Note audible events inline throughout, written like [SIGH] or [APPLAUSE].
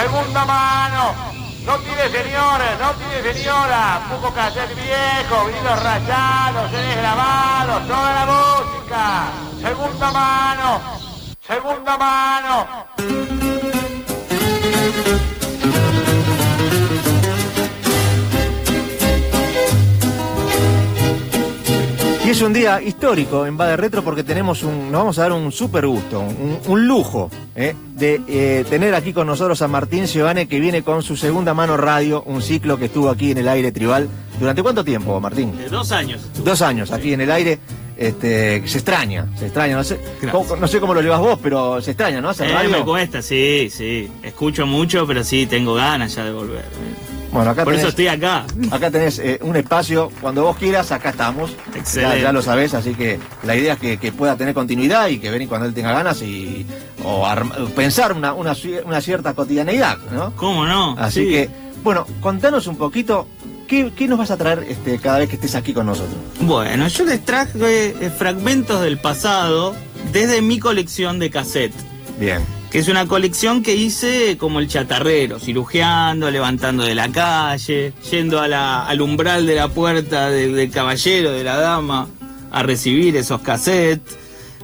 segunda mano. No tiene señores, no tiene señora. Poco cassette viejo, vinilos rayados, CDs grabados, toda la música. Segunda mano, segunda mano. Y es un día histórico en Bade Retro porque tenemos un, nos vamos a dar un super gusto, un, un lujo ¿eh? de eh, tener aquí con nosotros a Martín Giovanni que viene con su segunda mano radio, un ciclo que estuvo aquí en el aire tribal. ¿Durante cuánto tiempo, Martín? De dos años. Dos años aquí en el aire. Este, se extraña, se extraña, no sé, cómo, no sé cómo lo llevas vos, pero se extraña, ¿no? Hacer Eh, radio. me cuesta, sí, sí. Escucho mucho, pero sí, tengo ganas ya de volver. Bueno, acá Por tenés, eso estoy acá. acá tenés eh, un espacio, cuando vos quieras, acá estamos. Excelente. ya lo sabés, así que la idea es que, que pueda tener continuidad y que venga cuando él tenga ganas y o arma- pensar una, una, ci- una cierta cotidianeidad, ¿no? ¿Cómo no? Así Sí. que, bueno, contanos un poquito, ¿qué, qué nos vas a traer este, cada vez que estés aquí con nosotros? Bueno, yo les traje eh, fragmentos del pasado desde mi colección de cassette. Bien. Que es una colección que hice como el chatarrero, cirujeando, levantando de la calle, yendo a la- al umbral de la puerta de- del caballero, de la dama, a recibir esos cassettes.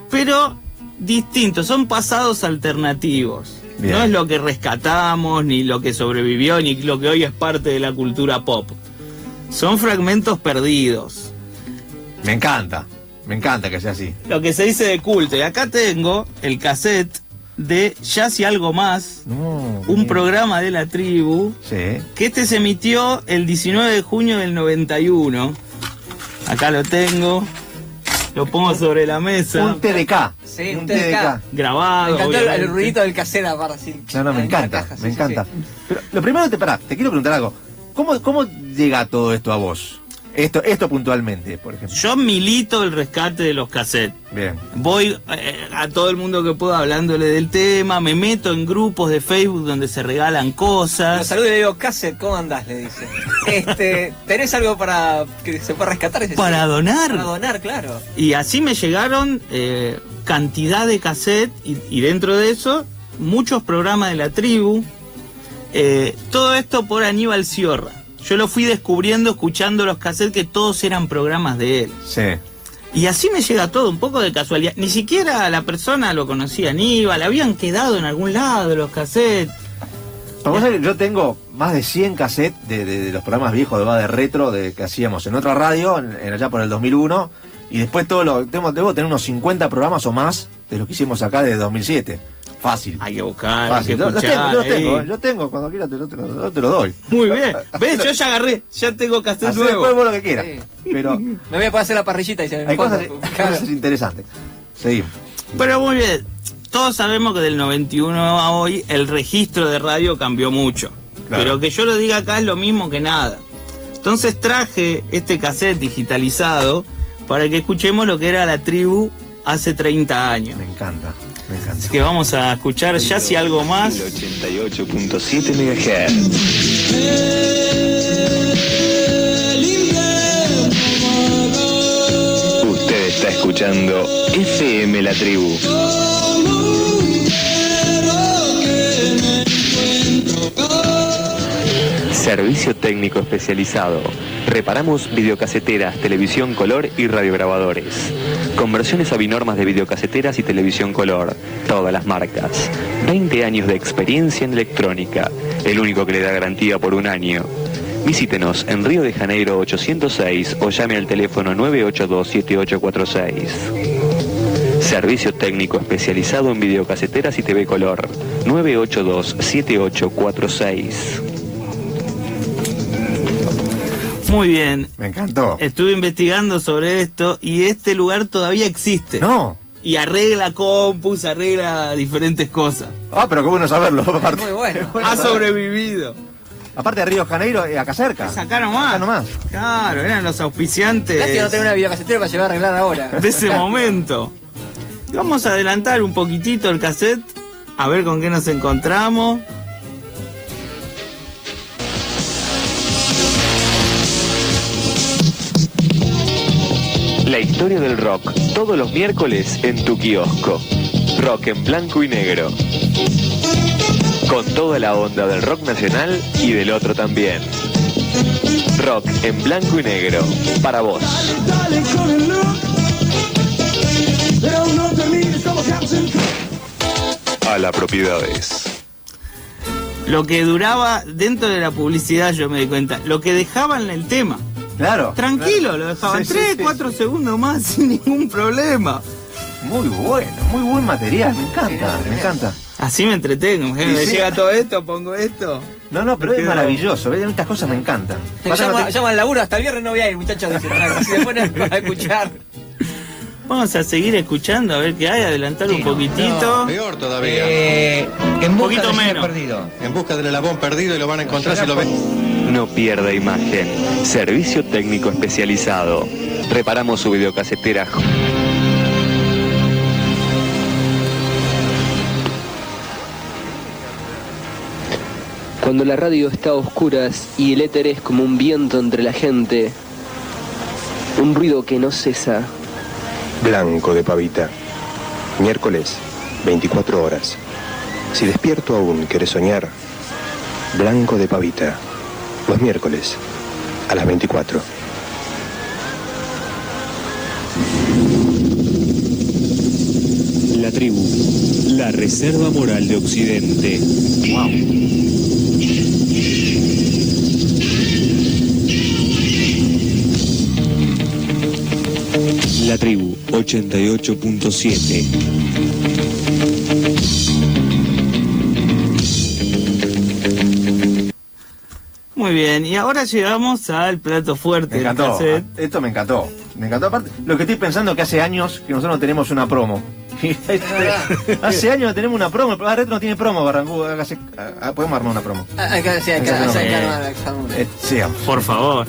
Pero distintos, son pasados alternativos. Bien. No es lo que rescatamos, ni lo que sobrevivió, ni lo que hoy es parte de la cultura pop. Son fragmentos perdidos. Me encanta, me encanta que sea así. Lo que se dice de culto. Y acá tengo el cassette de Jazz y algo más, No, un bien. programa de la tribu, Sí. que este se emitió el 19 de junio del 91. Acá lo tengo. Lo pongo sobre la mesa. Un TDK. Sí, un TDK. Me Grabado. encantó el, obviamente. el ruidito del casero aparte, así. No, no, me encanta, caja, sí, me sí, encanta. sí. Pero lo primero te pará, te quiero preguntar algo. ¿Cómo, cómo llega todo esto a vos? Esto, esto puntualmente, por ejemplo. Yo milito el rescate de los cassettes. Bien. Voy eh, a todo el mundo que pueda hablándole del tema, me meto en grupos de Facebook donde se regalan Lo cosas. saludo y le digo, Cassette, ¿cómo andás? Le dice. [LAUGHS] Este, ¿tenés algo para que se pueda rescatar? Dice, Para "Sí". donar. Para donar, claro. Y así me llegaron eh, cantidad de cassette y, y dentro de eso muchos programas de la tribu. Eh, todo esto por Aníbal Sierra. Yo lo fui descubriendo escuchando los cassettes que todos eran programas de él. Sí. Y así me llega todo, un poco de casualidad. Ni siquiera la persona lo conocía, Aníbal, habían quedado en algún lado los cassettes. Que yo tengo más de 100 cassettes de, de- de los programas viejos de Bade Retro de, que hacíamos en otra radio, en, en allá por el 2001. Y después todo lo. Tengo, debo tener unos 50 programas o más de los que hicimos acá desde 2007. Fácil. Hay que buscar, hay Fácil. que Yo, los tengo, escuchar. yo tengo, ahí. yo tengo, cuando quieras te, lo- te lo- te lo doy. Muy bien. [LAUGHS] ¿Ves? Yo ya agarré, ya tengo cassette Así nuevo. después vos lo que quieras. Sí. Pero [LAUGHS] Me voy a poder hacer la parrillita y se me hay cosas, Claro. cosas interesantes. Seguimos. Pero muy bien, todos sabemos que del 91 a hoy el registro de radio cambió mucho. Claro. Pero que yo lo diga acá es lo mismo que nada. Entonces traje este cassette digitalizado para que escuchemos lo que era la tribu hace 30 años. Me encanta. Así que vamos a escuchar ya si algo más. El 88.7 MHz. Usted está escuchando FM La Tribu. Servicio técnico especializado. Reparamos videocaseteras, televisión color y radiograbadores. Conversiones a binormas de videocaseteras y televisión color. Todas las marcas. 20 años de experiencia en electrónica. El único que le da garantía por un año. Visítenos en Río de Janeiro 806 o llame al teléfono 982-7846. Servicio técnico especializado en videocaseteras y TV color. 982-7846. Muy bien. Me encantó. Estuve investigando sobre esto y este lugar todavía existe. No. Y arregla compus, arregla diferentes cosas. Ah, pero qué bueno saberlo. [LAUGHS] Aparte, Muy bueno. Ha sobrevivido. aparte de Río de Janeiro, eh, acá cerca. Es acá nomás. Acá nomás. Claro, eran los auspiciantes Lástima no tener una videocasetera para llevar a arreglar ahora. [LAUGHS] de ese momento. Vamos a adelantar un poquitito el cassette, a ver con qué nos encontramos. La historia del rock, todos los miércoles en tu kiosco. Rock en blanco y negro. con toda la onda del rock nacional y del otro también. Rock en blanco y negro, para vos. A la propiedades. Lo que duraba dentro de la publicidad, yo me di cuenta, lo que dejaban el tema. Claro. Tranquilo, claro. lo dejaban Sí, sí, 3, sí. 4 segundos más [LAUGHS] sin ningún problema. Muy bueno, muy buen material, me encanta, me encanta. Así me entretengo. Me sí. llega todo esto, pongo esto. No, no, pero es maravilloso, ¿ves? estas cosas me encantan. No te- llama al laburo, hasta el viernes no voy a ir, muchachos. Dicen, "Ah, si se ponen para escuchar. Vamos a seguir escuchando a ver qué hay, adelantar un Sí, no, poquitito. Peor todavía. Eh, en busca poquito del cine menos. perdido. En busca del alabón perdido y lo van a encontrar si lo ven. No pierda imagen. Servicio técnico especializado. Reparamos su videocasetera. Cuando la radio está a oscuras y el éter es como un viento entre la gente, un ruido que no cesa, Blanco de pavita. Miércoles, 24 horas. Si despierto aún querés soñar, Blanco de pavita. Los miércoles, a las 24. La tribu, la reserva moral de Occidente. La tribu 88.7. Muy bien, y ahora llegamos al plato fuerte Me del encantó, cassette. esto me encantó, me encantó. Aparte, lo que estoy pensando que hace años que nosotros no tenemos una promo. [LAUGHS] Este, hace años no tenemos una promo, el programa retro no tiene promo, Barrancu, hágase- ah, podemos armar una promo. Hay que sí, hay que- Eso no. hay que armar cada uno. Eh, sigamos. Por favor.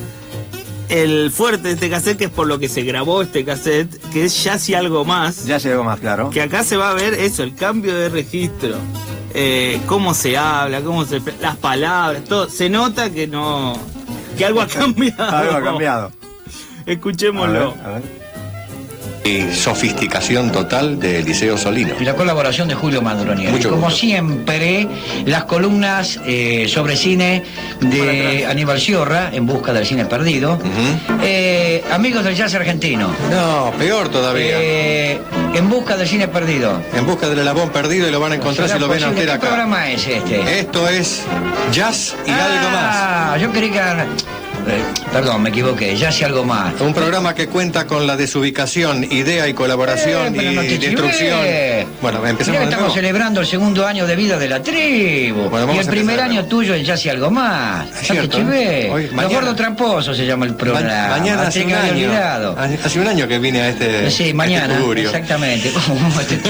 El fuerte de este cassette, que es por lo que se grabó este cassette, que es ya si algo más. Ya llegó más claro. Que acá se va a ver eso, el cambio de registro. Eh, cómo se habla, cómo se. las palabras, todo. Se nota que no. que algo ha [LAUGHS] cambiado. Algo ha cambiado. A ver, Escuchémoslo. a ver. Y sofisticación total de Liceo Solino. Y la colaboración de Julio Madronieri. Mucho Como gusto. siempre, las columnas eh, sobre cine de Aníbal Sciorra, en busca del cine perdido. Eh, amigos del jazz argentino. No, peor todavía. Eh, en busca del cine perdido. En busca del alabón perdido y lo van a encontrar si ¿Será lo ven a usted ¿Qué acá. programa es este? Esto es jazz y algo más. Ah, yo creí que eh, perdón, me equivoqué. Jazz y algo más. Un programa que cuenta con la desubicación, idea y colaboración Eh, no y te destrucción. Bueno, empezamos estamos nuevo. celebrando el segundo año de vida de la tribu. Bueno, y el primer año tuyo es Jazz y algo más. Es No te cierto. ¿eh? Los gordos tramposos se llama el Ma- programa. mañana hace un año. Hace un año que vine a este. Sí, a este mañana, exactamente. [LAUGHS] Como este. [LAUGHS]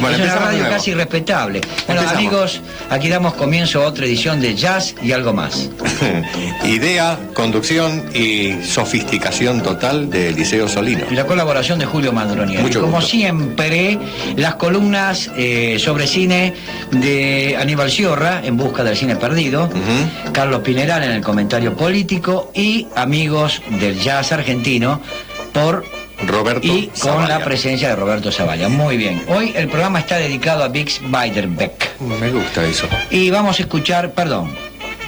Bueno, es una radio casi respetable. Bueno, Empezamos. amigos, aquí damos comienzo a otra edición de Jazz y algo más. [LAUGHS] Conducción y sofisticación total de Liceo Solino. Y la colaboración de Julio Madronieri. Mucho Como gusto. siempre, las columnas eh, sobre cine de Aníbal Sciorra, en busca del cine perdido. Carlos Pineral en el comentario político y amigos del jazz argentino por Roberto y con Zavalla. la presencia de Roberto Zavalla. Muy bien. Hoy el programa está dedicado a Bix Beiderbecke. Me gusta eso. Y vamos a escuchar, perdón.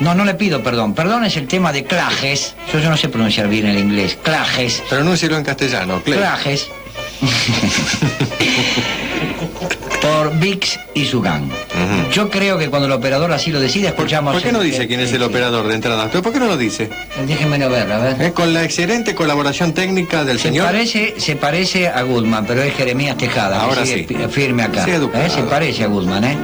No, no le pido perdón. Perdón es el tema de Clajes. Yo, yo no sé pronunciar bien el inglés. Clajes. Pronúncialo en castellano, Clay. Clajes. [LAUGHS] Por Vix y su gang. Yo creo que cuando el operador así lo decide, ¿Por, escuchamos. por qué no el- dice quién es el operador de entrada? ¿Por qué no lo dice? Déjenmelo ver, a ver. Eh, Con la excelente colaboración técnica del Se señor. parece, se parece a Goodman, pero es Jeremías Tejada. que Ahora sigue sí. firme acá. Sí. ¿Eh? Se parece a Goodman, ¿eh?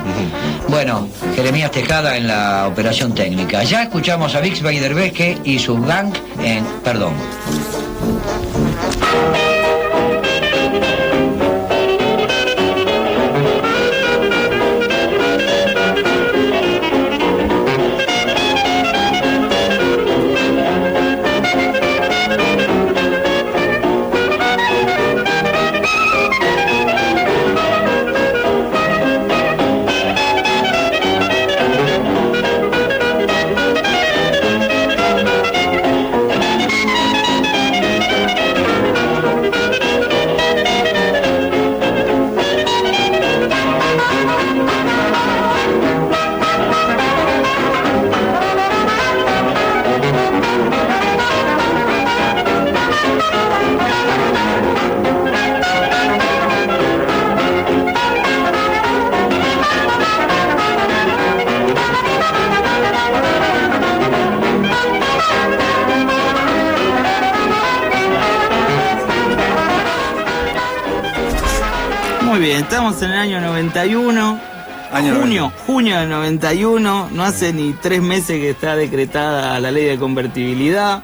Bueno, Jeremías Tejada en la operación técnica. Ya escuchamos a Vix Beiderbecke y su gang en. Perdón. En el año 91. Año junio, junio del 91. No hace ni tres meses que está decretada la ley de convertibilidad.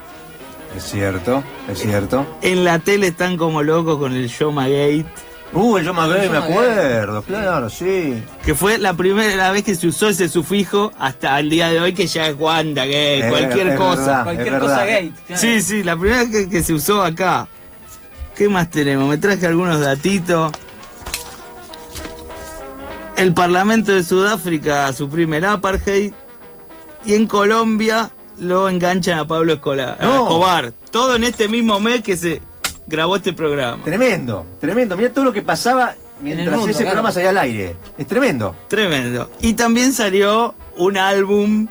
Es cierto, es cierto. En la tele están como locos con el Shoma Gate. Uh, el Yo Gay, me acuerdo, claro, sí. Que fue la primera vez que se usó ese sufijo hasta el día de hoy, que ya es Wanda Gate, Es- cualquier es cosa. verdad, Cualquier cosa claro. Sí, sí, la primera vez que, que se usó acá. ¿Qué más tenemos? Me traje algunos datitos. El Parlamento de Sudáfrica suprime el apartheid. Y en Colombia lo enganchan a Pablo Escolar, a No. Escobar. Todo en este mismo mes que se grabó este programa. Tremendo, tremendo. Mira todo lo que pasaba mientras mundo, ese claro. programa salía al aire. Es tremendo. Tremendo. Y también salió un álbum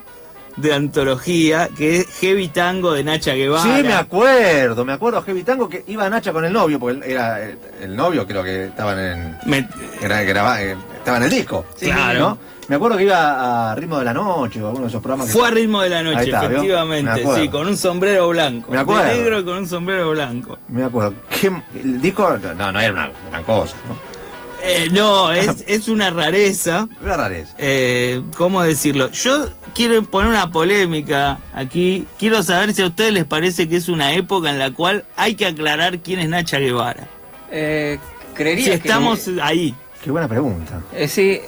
de antología que es Heavy Tango de Nacha Guevara. Sí, me acuerdo, me acuerdo Heavy Tango que iba Nacha con el novio, porque era el, el novio, creo que estaban en. Me- Era, graba- eh, estaba en el disco. Claro. ¿no? Me acuerdo que iba a Ritmo de la Noche o alguno de esos programas. que- Fue a ritmo de la noche, efectivamente, sí, con un sombrero blanco. Me acuerdo. De negro con un sombrero blanco. Me acuerdo. ¿Qué- el disco no, no era una gran cosa, ¿no? Eh, no, es, [LAUGHS] es una rareza. Era rareza. Eh, ¿Cómo decirlo? Yo quiero poner una polémica aquí. Quiero saber si a ustedes les parece que es una época en la cual hay que aclarar quién es Nacha Guevara. Eh, creería Si que- estamos ahí. Qué buena pregunta. Eh, sí.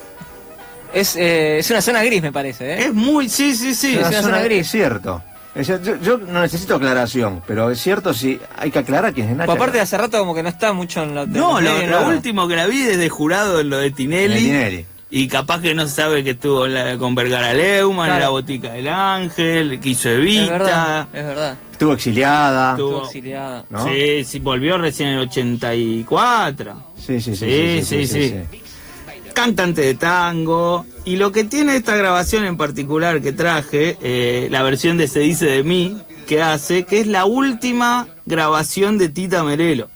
Es, eh, es una zona gris, me parece. ¿eh? Es muy, sí, sí, sí. Es una es una zona- zona gris. Es cierto. Yo, yo no necesito aclaración, pero es cierto si hay que aclarar quién es Nacha. Pues aparte de hace rato como que no está mucho en la No, lo, lo último que la vi desde jurado en lo de Tinelli. De Tinelli. Y capaz que no sabe que estuvo la- con Vergara Leumann, en Claro. la botica del ángel, que hizo Es Evita. verdad, es verdad. Estuvo exiliada. Estuvo- Estuvo exiliada. ¿no? Sí, sí, volvió recién en el 84. Sí, sí, sí. Sí, sí, sí. Cantante de tango. Y lo que tiene esta grabación en particular que traje, eh, la versión de Se dice de mí, que hace, que es la última grabación de Tita Merelo,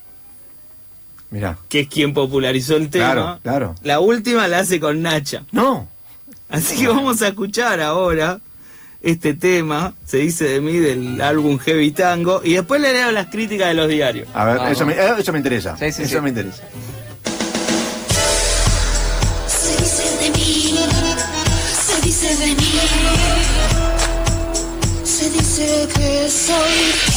Mirá. que es quien popularizó el tema. Claro, claro. La última la hace con Nacha. No. Así que vamos a escuchar ahora este tema, se dice de mí, del álbum Heavy Tango, y después le leo las críticas de los diarios. A ver, Vamos. eso me, eh, eso me interesa. Sí, sí, eso sí. me interesa. Se dice de mí, se dice de mí, se dice que soy.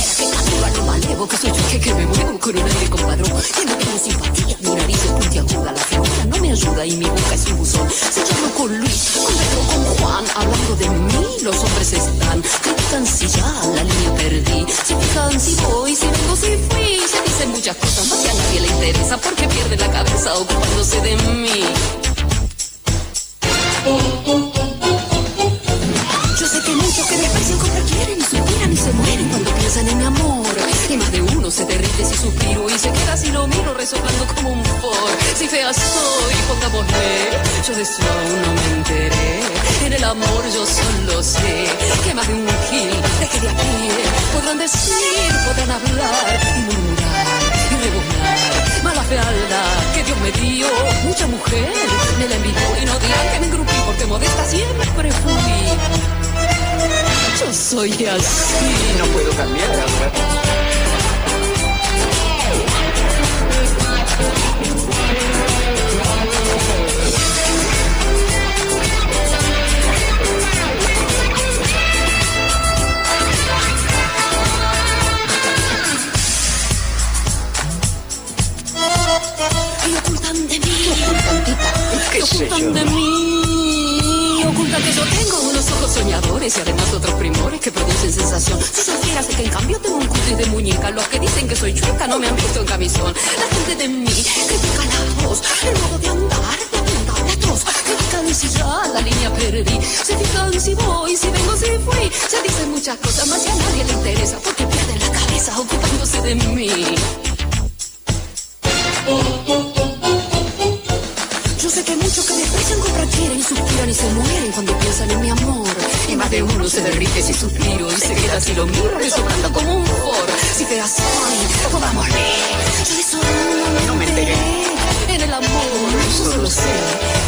No malevo, que soy yo que me muevo con un aire compadrón. Que no tengo simpatía, mi nariz es puntiaguda, la figura no me ayuda y mi boca es un buzón. Se llama con Luis, con Pedro, con Juan, hablando de mí, los hombres están. Critican si ya la línea perdí, se fijan si voy, si vengo, si fui. Se dicen muchas cosas, más que a nadie le interesa porque pierde la cabeza ocupándose de mí. Piensan en amor. Y más de uno se derrite si suspiro y se queda si lo miro resoplando como un for. Si fea soy, pongámosle, yo de eso aún no me enteré. En el amor yo solo sé que más de un gil deje de aquí. Podrán decir, podrán hablar y murmurar y rebuznar. Mala fealdad que Dios me dio, mucha mujer me la envidió y no dirán que me engrupí porque modesta siempre fui. Yo soy así, no puedo cambiar. Y ocultan de mí, ocultan de mí, soñadores y además otros primores que producen sensación. Si supieras que en cambio tengo un cutis de muñeca, los que dicen que soy chueca no me han visto en camisón. La gente de mí critica y si lo miro resoplando como un for. Si te das hoy. Yo de eso no me enteré. En el amor yo solo sé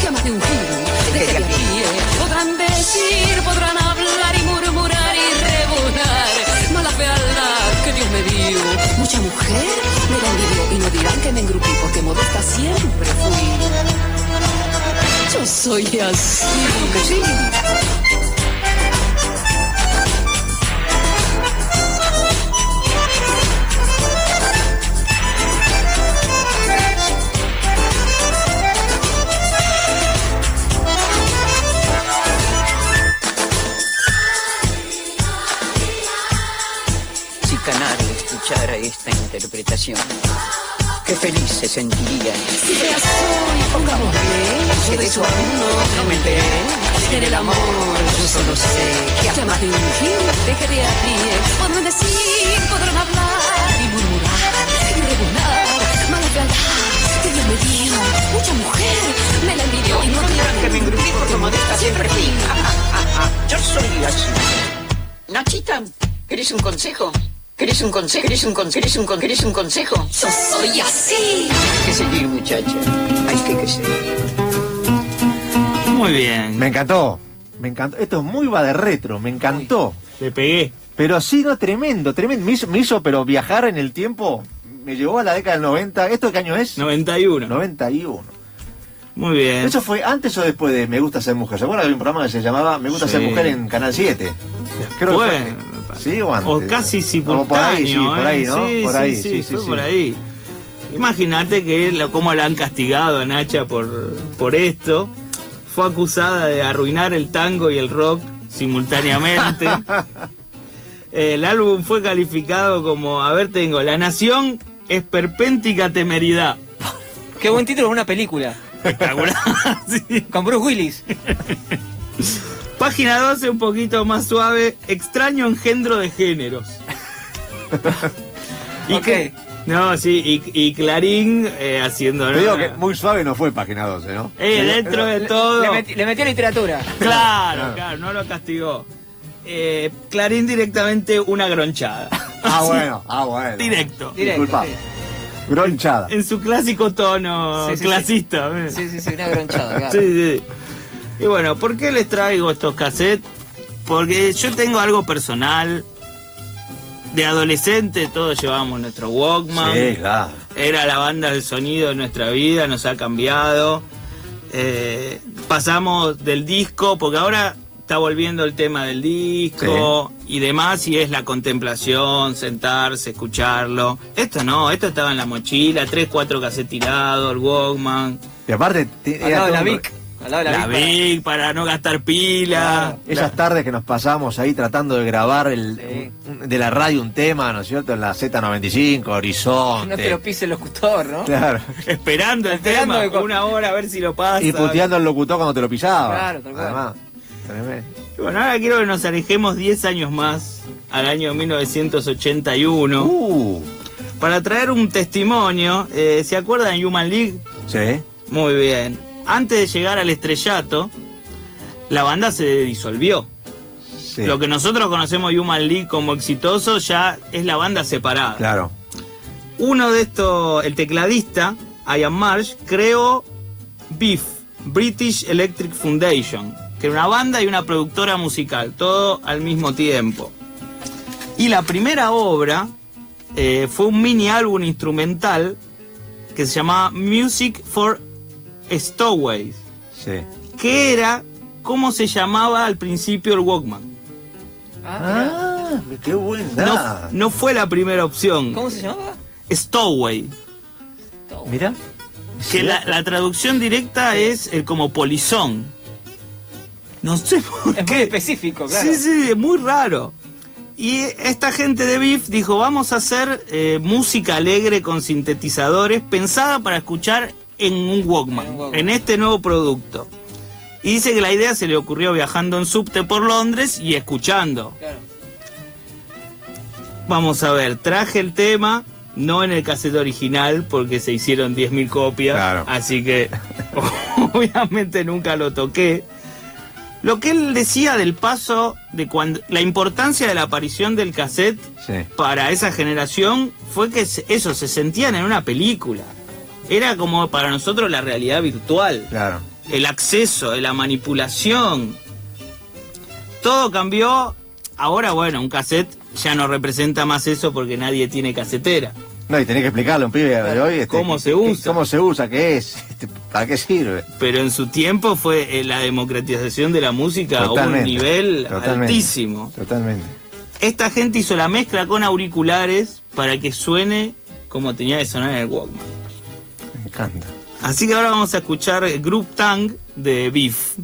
que a más de un giro de aquí. Podrán decir, podrán hablar y murmurar y rebonar. Mala fealdad que Dios me dio. Mucha mujer me la envidió y no dirán que me engrupí porque modesta siempre fui. Yo soy así. Si interpretación, qué feliz se sentiría. Si feas soy, pongámosle. Yo de eso aún no, me enteré. En el amor, yo solo sé que a más de un gil dejaré a pie. Podrán decir, podrán hablar y murmurar y hablar, que Dios me dio. Mucha mujer me la envidió y no tendrán que me engrupí por modesta siempre ah. [LAUGHS] Yo soy así. Nachita, ¿querés un consejo? ¿Querés un consejo? ¿Querés un consejo? ¿Querés un, con- querés un consejo? Yo soy así. Hay que seguir, muchacha. Hay que, que seguir. Muy bien. Me encantó. Me encantó. Esto es muy va de retro. Me encantó. Le pegué. Pero sí, no, tremendo, tremendo. Me hizo, me hizo, pero viajar en el tiempo. Me llevó a la década del 90. ¿Esto qué año es? 91. 91. Muy bien. ¿Eso fue antes o después de Me gusta ser mujer? ¿Se acuerdan de un programa que se llamaba Me gusta Sí. ser mujer en Canal 7? Creo que Bueno, fue. ¿Sí o antes? O casi O por ahí, sí, simultáneo. por ahí, ¿eh? ¿no? Sí, por sí, ahí, sí, sí, sí, fue sí. por ahí. Imagínate que la- cómo la han castigado a Nacha por, por esto. Fue acusada de arruinar el tango y el rock simultáneamente. [LAUGHS] el álbum fue calificado como, a ver, tengo, La Nación es perpéntica temeridad. Qué buen título de una película. Espectacular. [LAUGHS] sí. Con Bruce Willis. [LAUGHS] Página 12, un poquito más suave. Extraño engendro de géneros. [LAUGHS] y Ok. que- no, sí, y, y Clarín eh, haciendo. Te digo que muy suave no fue página 12, ¿no? Eh, dentro de todo. Le, meti- le metió literatura. [LAUGHS] Claro, claro, no lo castigó. Eh, Clarín directamente una gronchada. Ah, [LAUGHS] bueno, ah, bueno. Directo. Directo, Disculpa. sí. Gronchada. En su clásico tono Sí, sí, clasista. ¿ves? Sí, sí, sí, una gronchada. claro. Sí, sí. Y bueno, ¿por qué les traigo estos cassettes? Porque yo tengo algo personal. De adolescente todos llevábamos nuestro Walkman. Sí, claro. Era la banda del sonido de nuestra vida, nos ha cambiado. Eh, pasamos del disco, porque ahora está volviendo el tema del disco y demás, y es la contemplación, sentarse, escucharlo. Esto no, esto estaba en la mochila, tres, cuatro cassettes tirados, el Walkman. Y aparte, era la todo- Vic. Al lado de la, La Vic. Vic para no gastar pila. Esas tardes que nos pasamos ahí tratando de grabar el, Sí. un- de la radio un tema, ¿no es cierto? En la Z95, para- Horizonte. No te lo pise el locutor, ¿no? Claro. Esperando el Esperando tema, que co- una hora a ver si lo pasa. Y puteando al locutor cuando te lo pisaba. Claro, tal cual. Además, tremendo. Bueno, ahora quiero que nos alejemos 10 años más, al año 1981, Uh, para traer un testimonio. Eh, ¿Se acuerdan de Human League? sí. Muy bien. Antes de llegar al estrellato, la banda se disolvió. sí. Lo que nosotros conocemos Human League como exitoso ya es la banda separada. Claro. Uno de estos, el tecladista, Ian Marsh, creó BIF, British Electric Foundation, que era una banda y una productora musical, todo al mismo tiempo. Y la primera obra eh, fue un mini álbum instrumental que se llamaba Music for Stowaways, Sí. que era como se llamaba al principio el Walkman. Ah, Ah, qué buen No, no fue la primera opción. ¿Cómo se llamaba? Stowaway. Mira. Que la, la traducción directa es el como polizón. No sé por Es muy qué. específico, claro. Sí, sí, es muy raro. Y esta gente de Beef dijo, vamos a hacer eh, música alegre con sintetizadores pensada para escuchar en un Walkman, En un Walkman. en este nuevo producto. Y dice que la idea se le ocurrió viajando en subte por Londres y escuchando. Claro. Vamos a ver, traje el tema, no en el cassette original porque se hicieron 10.000 copias, Claro. así que [LAUGHS] obviamente nunca lo toqué. Lo que él decía del paso, de cuando la importancia de la aparición del cassette Sí. para esa generación fue que se- eso, se sentían en una película. Era como para nosotros la realidad virtual Claro. el acceso, la manipulación. Todo cambió. Ahora, bueno, un cassette ya no representa más eso porque nadie tiene casetera. No, y tenés que explicarle a un pibe de hoy. este, ¿Cómo se usa? ¿Cómo se usa? ¿Qué es? [LAUGHS] Este, ¿Para qué sirve? Pero en su tiempo fue eh, la democratización de la música a un nivel totalmente. altísimo. Totalmente. Esta gente hizo la mezcla con auriculares para que suene como tenía que sonar en el Walkman. Encanta. Así que ahora vamos a escuchar Group Tang de Beef.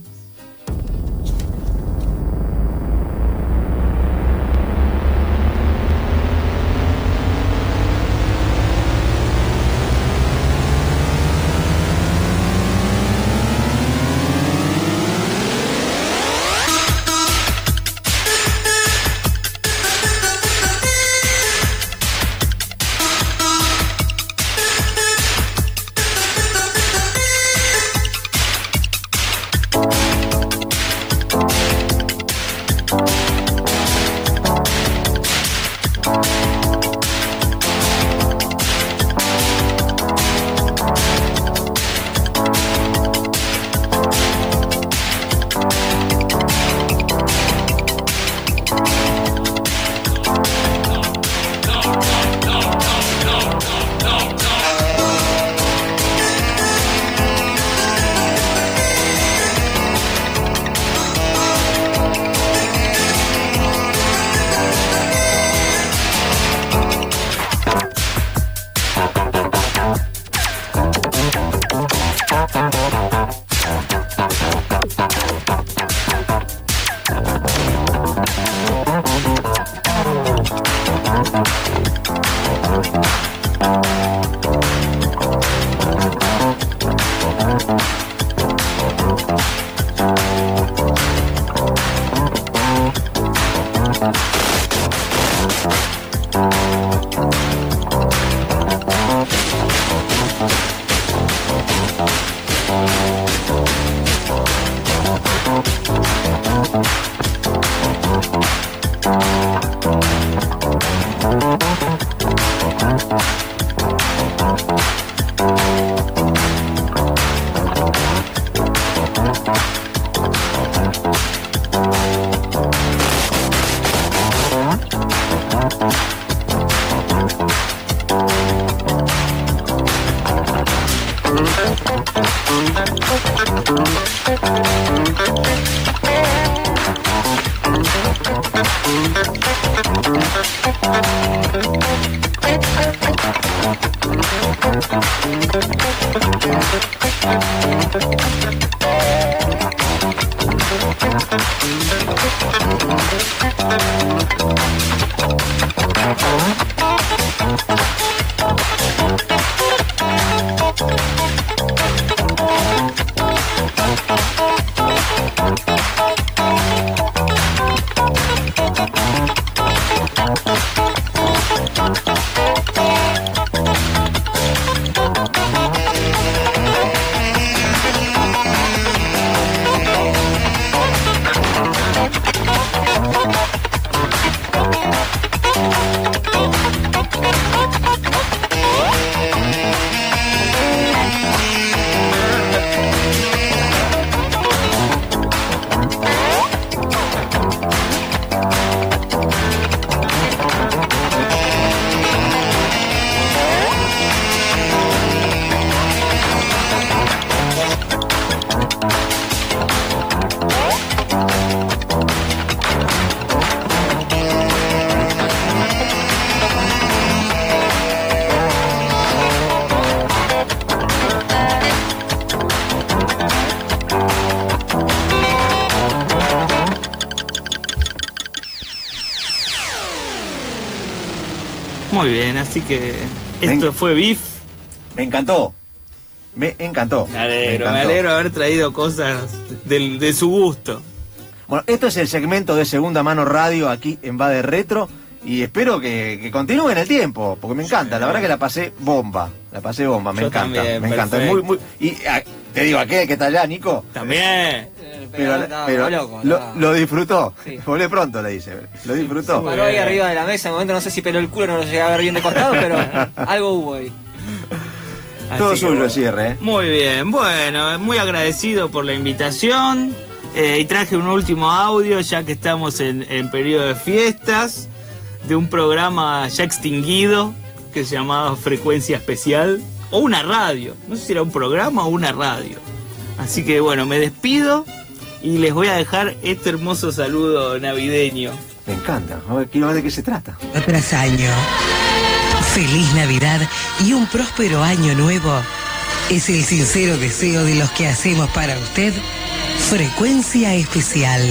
Muy bien, así que esto fue Beef. Me encantó. Me encantó. Me alegro, me, alegro de haber traído cosas del- de, su gusto. Bueno, esto es el segmento de Segunda Mano Radio aquí en Va de Retro y espero que, que continúe en el tiempo, porque me encanta. La verdad que la pasé bomba. La pasé bomba, me Yo encanta. también, me encanta. perfecto. Muy, muy, y ah, te digo, aquel que está allá, Nico. También. Pero, pero loco, lo, lo disfrutó. Sí. Volé pronto, le dice. Lo disfrutó. Paró ahí arriba de la mesa, en momento no sé si peló el culo, no lo llegué a ver bien de costado, pero [LAUGHS] algo hubo ahí. Todo Así suyo el bueno. cierre, ¿eh? Muy bien, bueno, muy agradecido por la invitación. eh, y traje un último audio, ya que estamos en, en periodo de fiestas, de un programa ya extinguido, que se llamaba Frecuencia Especial, o una radio, no sé si era un programa o una radio. Así que bueno, me despido y les voy a dejar este hermoso saludo navideño. Me encanta. A ver, quiero ver de qué se trata. Tras año. Feliz Navidad y un próspero año nuevo. Es el sincero deseo de los que hacemos para usted Frecuencia Especial.